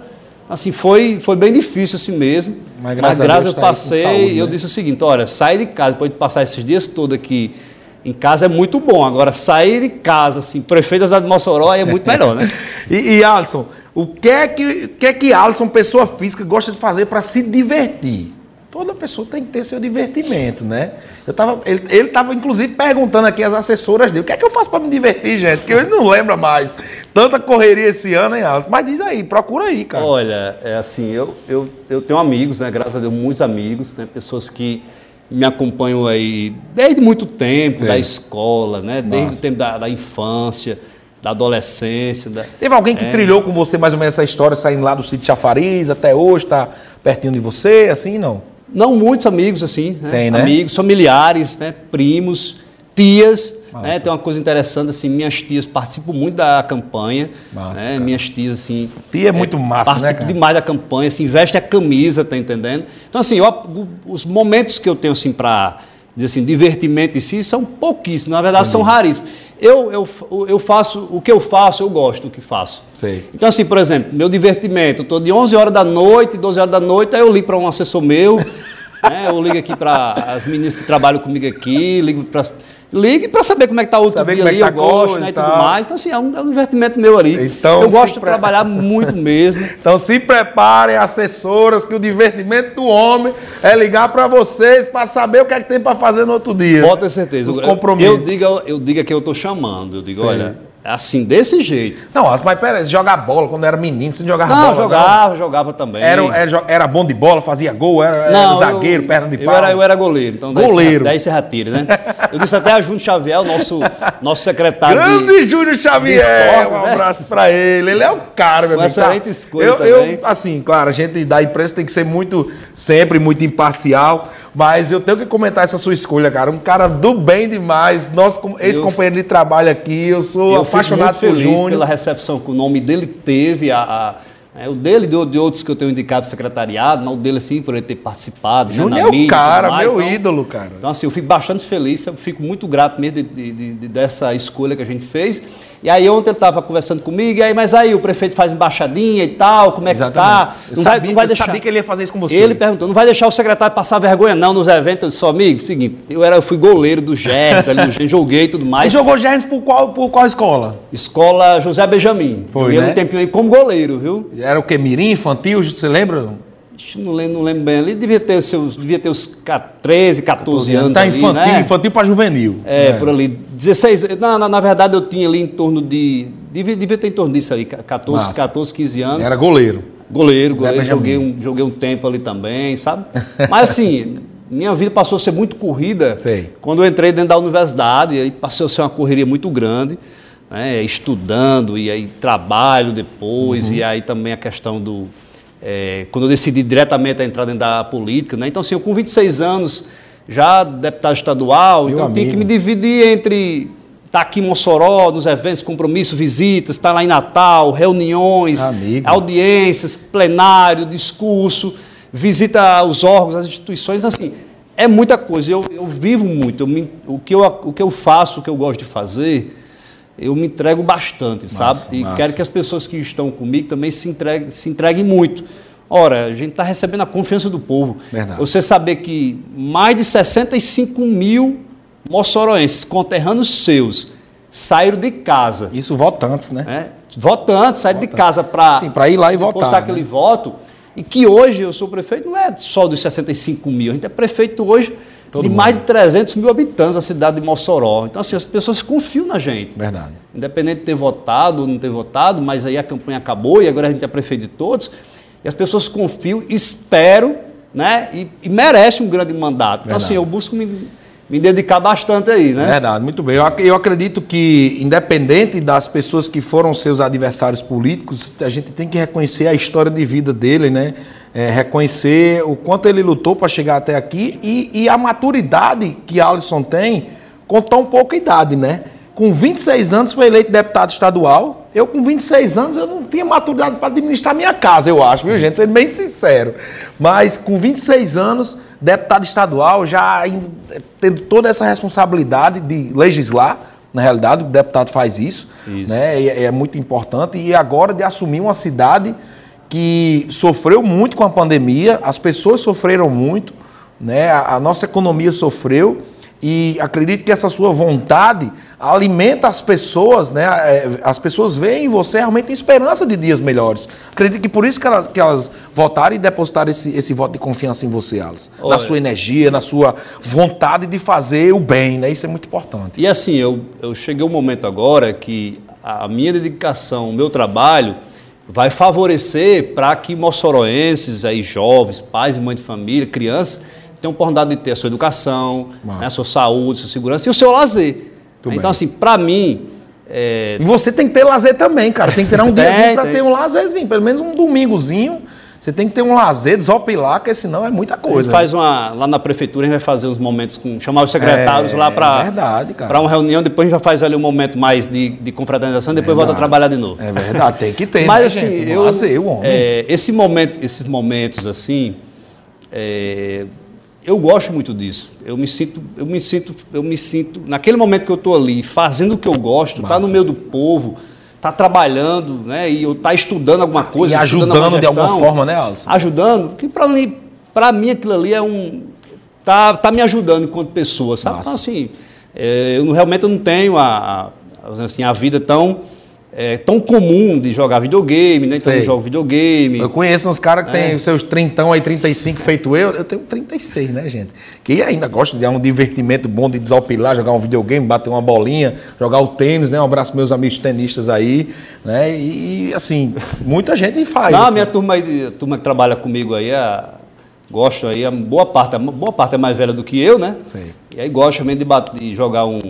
Assim, foi, foi bem difícil assim mesmo. Mas graças, Mas, graças a Deus, eu tá passei saúde, e eu né? disse o seguinte, olha, sair de casa, depois de passar esses dias todos aqui em casa é muito bom. Agora, sair de casa, assim, prefeito da de Mossoró é muito melhor, né? e, e Alisson, o que é que, que é que Alisson, pessoa física, gosta de fazer para se divertir? Toda pessoa tem que ter seu divertimento, né? Eu tava, ele estava, inclusive, perguntando aqui às assessoras dele, o que é que eu faço para me divertir, gente? Porque ele não lembra mais. Tanta correria esse ano, hein, Alisson? Mas diz aí, procura aí, cara. Olha, é assim, eu, eu, eu tenho amigos, né? Graças a Deus, muitos amigos, né? Pessoas que me acompanham aí desde muito tempo, Sim. da escola, né? Desde Nossa. o tempo da, da infância da adolescência. Da... Teve alguém que é. trilhou com você mais ou menos essa história, saindo lá do sítio Chafariz até hoje, está pertinho de você, assim, não? Não muitos amigos, assim, né? Tem, né? Amigos, familiares, né? primos, tias. Né? Tem uma coisa interessante, assim, minhas tias participam muito da campanha. Massa, né? Minhas tias, assim. Tia é muito massa, né? Participam demais da campanha, assim, veste a camisa, tá entendendo? Então, assim, eu, os momentos que eu tenho, assim, para dizer assim, divertimento em si são pouquíssimos, na verdade, Entendi. são raríssimos. Eu, eu, eu faço, o que eu faço, eu gosto do que faço. Sei. Então, assim, por exemplo, meu divertimento, estou de 11 horas da noite, 12 horas da noite, aí eu ligo para um assessor meu, né, eu ligo aqui para as meninas que trabalham comigo aqui, ligo para Ligue para saber como é que está o outro dia é ali, tá eu gosto, né, e tudo mais. Então, assim, é um, é um divertimento meu ali. Então, eu gosto de pre... trabalhar muito mesmo. Então, se preparem, assessoras, que o divertimento do homem é ligar para vocês para saber o que é que tem para fazer no outro dia. Pode ter certeza. Os compromissos. Eu, eu digo, eu digo que eu estou chamando. Eu digo, Sim. olha, Assim, desse jeito. Não, mas pera, jogar bola quando era menino, você jogava não, bola? Jogava, não, jogava também. Era, era, era, bom de bola, fazia gol, era, não, era zagueiro, eu, perna de pau? Eu era, eu era goleiro, então goleiro. daí você ratira, né? Eu disse até a Júnior Xavier, o nosso, nosso secretário Grande de, Júnior Xavier, esporte, um né? abraço pra ele, ele é o cara, meu Uma amigo. excelente escolha eu, também. Eu, assim, claro, a gente da imprensa tem que ser muito, sempre muito imparcial, mas eu tenho que comentar essa sua escolha, cara. Um cara do bem demais, nosso ex-companheiro de trabalho aqui. Eu sou eu apaixonado por feliz Júnior. pela recepção que o nome dele teve, a, a é, o dele e de, de, outros que eu tenho indicado para secretariado, mas o dele, assim, por ele ter participado. Júnior né, é o cara, mais, meu então, ídolo, cara. Então, assim, eu fico bastante feliz, eu fico muito grato mesmo de, de, de, dessa escolha que a gente fez. E aí ontem ele estava conversando comigo, e aí, mas aí o prefeito faz embaixadinha e tal, como é que tá? Não vai, sabia, não vai deixar. sabia que ele ia fazer isso com você. Ele perguntou, não vai deixar o secretário passar vergonha não nos eventos? Eu disse, amigo, seguinte, eu, era, eu fui goleiro do Gertz, ali do joguei e tudo mais. E jogou Gertz por qual, por qual escola? Escola José Benjamin. Foi, né? um tempinho aí como goleiro, viu? Era o que, mirim, infantil, você lembra? Não lembro, não lembro bem. Ali devia ter, seus, devia ter os 13, 14, 14 anos. Tá ali, infantil, né? infantil para juvenil. É, é, por ali. 16. Na, na, na, verdade, eu tinha ali em torno de. Devia, devia ter em torno disso ali, 14, 14 15 anos. Era goleiro. Goleiro, goleiro. Joguei um, joguei um tempo ali também, sabe? Mas assim. minha vida passou a ser muito corrida Sei. quando eu entrei dentro da universidade, aí passou a ser uma correria muito grande, né, estudando, e aí trabalho depois, uhum. e aí também a questão do, é, quando eu decidi diretamente entrar dentro da política. Né? Então, assim, eu com 26 anos, já deputado estadual, Meu então tem que me dividir entre estar tá aqui em Mossoró, nos eventos, compromissos, visitas, estar tá lá em Natal, reuniões, Amigo. audiências, plenário, discurso, visita aos órgãos, às instituições, assim, é muita coisa. Eu, eu vivo muito. Eu me, o, que eu, o que eu faço, o que eu gosto de fazer, eu me entrego bastante, massa, sabe? E massa. quero que as pessoas que estão comigo também se entreguem, se entreguem muito. Ora, a gente está recebendo a confiança do povo. Verdade. Você saber que mais de 65 mil moçoroenses, conterrâneos seus, saíram de casa. Isso votantes, né? É, votantes, saíram votantes. de casa para ir lá e votar. Postar né? aquele voto. E que hoje eu sou prefeito, não é só dos 65 mil, a gente é prefeito hoje Todo de mundo. mais de 300 mil habitantes da cidade de Mossoró. Então, assim, as pessoas confiam na gente. Verdade. Independente de ter votado ou não ter votado, mas aí a campanha acabou e agora a gente é prefeito de todos. E as pessoas confiam, esperam, né? E, e merecem um grande mandato. Então, Verdade. assim, eu busco me, me dedicar bastante aí, né? Verdade, muito bem. Eu, eu acredito que, independente das pessoas que foram seus adversários políticos, a gente tem que reconhecer a história de vida dele, né? É, reconhecer o quanto ele lutou para chegar até aqui e, e, a maturidade que Alisson tem com tão pouca idade, né? Com 26 anos foi eleito deputado estadual. Eu, com 26 anos, eu não tinha maturidade para administrar minha casa, eu acho, viu, gente? Sendo bem sincero. Mas com 26 anos, deputado estadual, já tendo toda essa responsabilidade de legislar, na realidade, o deputado faz isso, isso. Né? É, é muito importante. E agora de assumir uma cidade que sofreu muito com a pandemia, as pessoas sofreram muito, né? a, a nossa economia sofreu. E acredito que essa sua vontade alimenta as pessoas, né? É, as pessoas veem em você realmente esperança de dias melhores. Acredito que por isso que elas, que elas votaram e depositaram esse, esse voto de confiança em você, Alice. Na sua energia, na sua vontade de fazer o bem, né? Isso é muito importante. E assim, eu, eu cheguei um momento agora que a minha dedicação, o meu trabalho vai favorecer para que moçoroenses, aí, jovens, pais e mães de família, crianças tem a oportunidade de ter a sua educação, né, a sua saúde, a sua segurança e o seu lazer. então, bem. assim, para mim. É... E você tem que ter lazer também, cara. Tem que ter um dia para ter um lazerzinho, pelo menos um domingozinho. Você tem que ter um lazer, desopilar, porque senão é muita coisa. A gente faz uma. Lá na prefeitura a gente vai fazer uns momentos com. chamar os secretários é, lá para. verdade, cara. Para uma reunião, depois a gente já faz ali um momento mais de, de confraternização, depois verdade. volta a trabalhar de novo. É verdade, tem que ter. Mas né, assim, gente? eu. Lazer, homem. É, esse momento, esses momentos assim. É, eu gosto muito disso. Eu me sinto, eu me sinto, eu me sinto naquele momento que eu estou ali, fazendo o que eu gosto, tá no meio do povo, tá trabalhando, né? E eu tá estudando alguma coisa, e ajudando gestão, de alguma forma, né, Alisson? Ajudando, porque para mim, para mim aquilo ali é um tá, tá me ajudando enquanto pessoa, sabe? Então assim, é, eu realmente eu não tenho a, a assim a vida tão é, tão comum de jogar videogame, né? Então eu jogo videogame. Eu conheço uns caras que é. têm os seus 30 aí, 35 feito eu. Eu tenho 36, né, gente? Que ainda gosta de um divertimento bom de desopilar, jogar um videogame, bater uma bolinha, jogar o tênis, né? Um abraço meus amigos tenistas aí, né? E, assim, muita gente faz. Não, assim. minha turma aí, a turma que trabalha comigo aí, a gosto aí, a boa parte, a boa parte é mais velha do que eu, né? Sim. E aí gosta também de, bater, de jogar um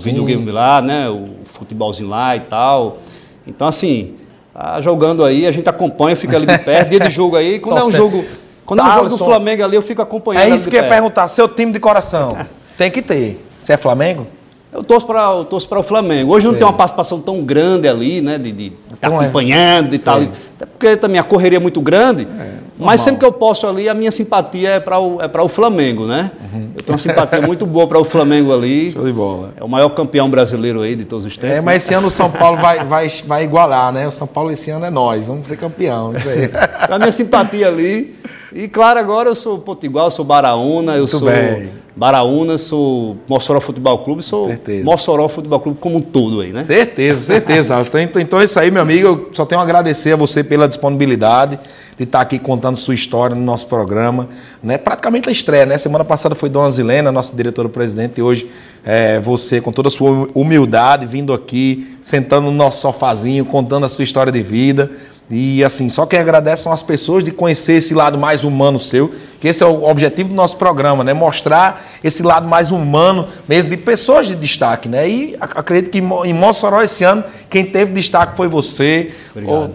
videogame lá, né? O futebolzinho lá e tal. Então, assim, tá jogando aí, a gente acompanha, fica ali de perto, dia de jogo aí, quando é um jogo. Quando é um jogo do Flamengo ali, eu fico acompanhando. É isso que eu ia perguntar, seu time de coração. Tem que ter. Você é Flamengo? Eu torço para o Flamengo. Hoje não tem uma participação tão grande ali, né? De estar tá é. acompanhando, de estar tá ali. Até porque também a correria é muito grande. É, mas sempre que eu posso ali, a minha simpatia é para o, é o Flamengo, né? Uhum. Eu tenho uma simpatia muito boa para o Flamengo ali. Show de bola. É o maior campeão brasileiro aí de todos os tempos. É, mas né? esse ano o São Paulo vai, vai, vai igualar, né? O São Paulo esse ano é nós, vamos ser campeão. Isso aí. a minha simpatia ali. E claro, agora eu sou Potiguar, eu sou Baraúna, eu muito sou. Bem Baraúna, sou Mossoró Futebol Clube, sou certeza. Mossoró Futebol Clube como um todo aí, né? Certeza, certeza. então, então é isso aí, meu amigo. Eu só tenho a agradecer a você pela disponibilidade de estar aqui contando sua história no nosso programa. Né? Praticamente a estreia, né? Semana passada foi Dona Zilena, nossa diretora-presidente, e hoje é, você, com toda a sua humildade, vindo aqui, sentando no nosso sofazinho, contando a sua história de vida. E assim, só quem agradece são as pessoas de conhecer esse lado mais humano seu, que esse é o objetivo do nosso programa, né? Mostrar esse lado mais humano mesmo de pessoas de destaque, né? E acredito que em Mossoró esse ano, quem teve destaque foi você.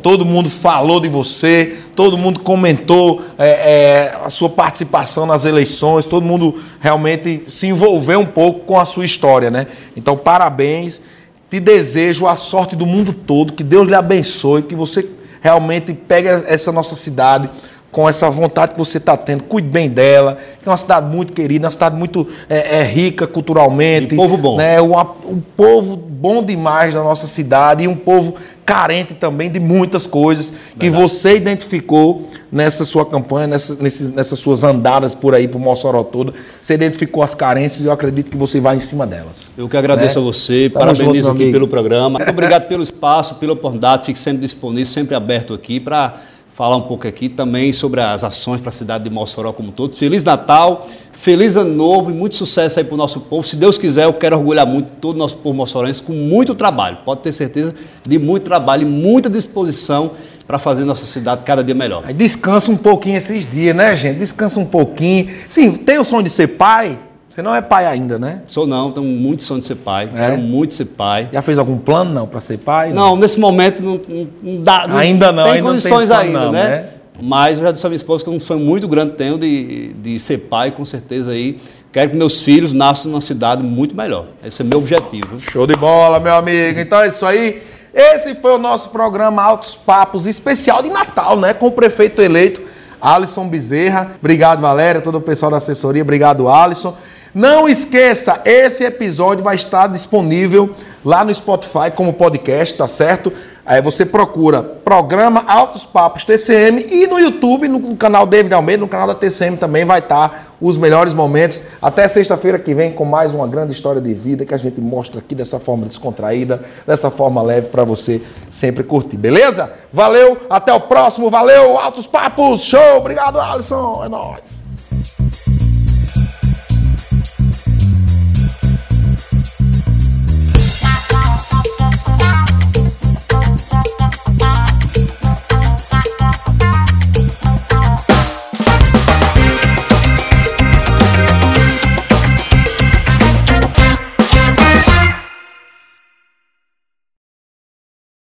Todo mundo falou de você, todo mundo comentou é, é, a sua participação nas eleições, todo mundo realmente se envolveu um pouco com a sua história, né? Então, parabéns. Te desejo a sorte do mundo todo, que Deus lhe abençoe, que você realmente pegue essa nossa cidade com essa vontade que você está tendo, cuide bem dela, que é uma cidade muito querida, uma cidade muito é, é rica culturalmente. E povo bom. Né, um, um povo bom demais da nossa cidade e um povo carente também de muitas coisas Verdade. que você identificou nessa sua campanha, nessa, nesses, nessas suas andadas por aí, por Mossoró todo. Você identificou as carências e eu acredito que você vai em cima delas. Eu que agradeço né? a você, Tamo parabenizo junto, aqui pelo programa. Muito obrigado pelo espaço, pela oportunidade, fique sempre disponível, sempre aberto aqui para falar um pouco aqui também sobre as ações para a cidade de Mossoró como todos. Feliz Natal, feliz Ano Novo e muito sucesso aí para o nosso povo. Se Deus quiser, eu quero orgulhar muito todo o nosso povo moçoroense com muito trabalho. Pode ter certeza de muito trabalho e muita disposição para fazer nossa cidade cada dia melhor. Descansa um pouquinho esses dias, né, gente? Descansa um pouquinho. Sim, tem o sonho de ser pai? Você não é pai ainda, né? Sou não, tenho muito sonho de ser pai. É? Quero muito ser pai. Já fez algum plano não para ser pai? Não, não, nesse momento não, não dá. Não, ainda não. Tem ainda condições tem ainda, não, né? né? Mas eu já disse à minha esposa que é um sonho muito grande tenho de, de ser pai, com certeza aí. Quero que meus filhos nasçam numa cidade muito melhor. Esse é meu objetivo. Show de bola, meu amigo. Então é isso aí. Esse foi o nosso programa Altos Papos especial de Natal, né? Com o prefeito eleito Alisson Bezerra. Obrigado, Valéria, todo o pessoal da assessoria. Obrigado, Alisson. Não esqueça, esse episódio vai estar disponível lá no Spotify como podcast, tá certo? Aí você procura programa Altos Papos TCM e no YouTube, no canal David Almeida, no canal da TCM também vai estar os melhores momentos. Até sexta-feira que vem com mais uma grande história de vida que a gente mostra aqui dessa forma descontraída, dessa forma leve para você sempre curtir, beleza? Valeu, até o próximo, valeu, Altos Papos, show, obrigado Alisson, é nóis.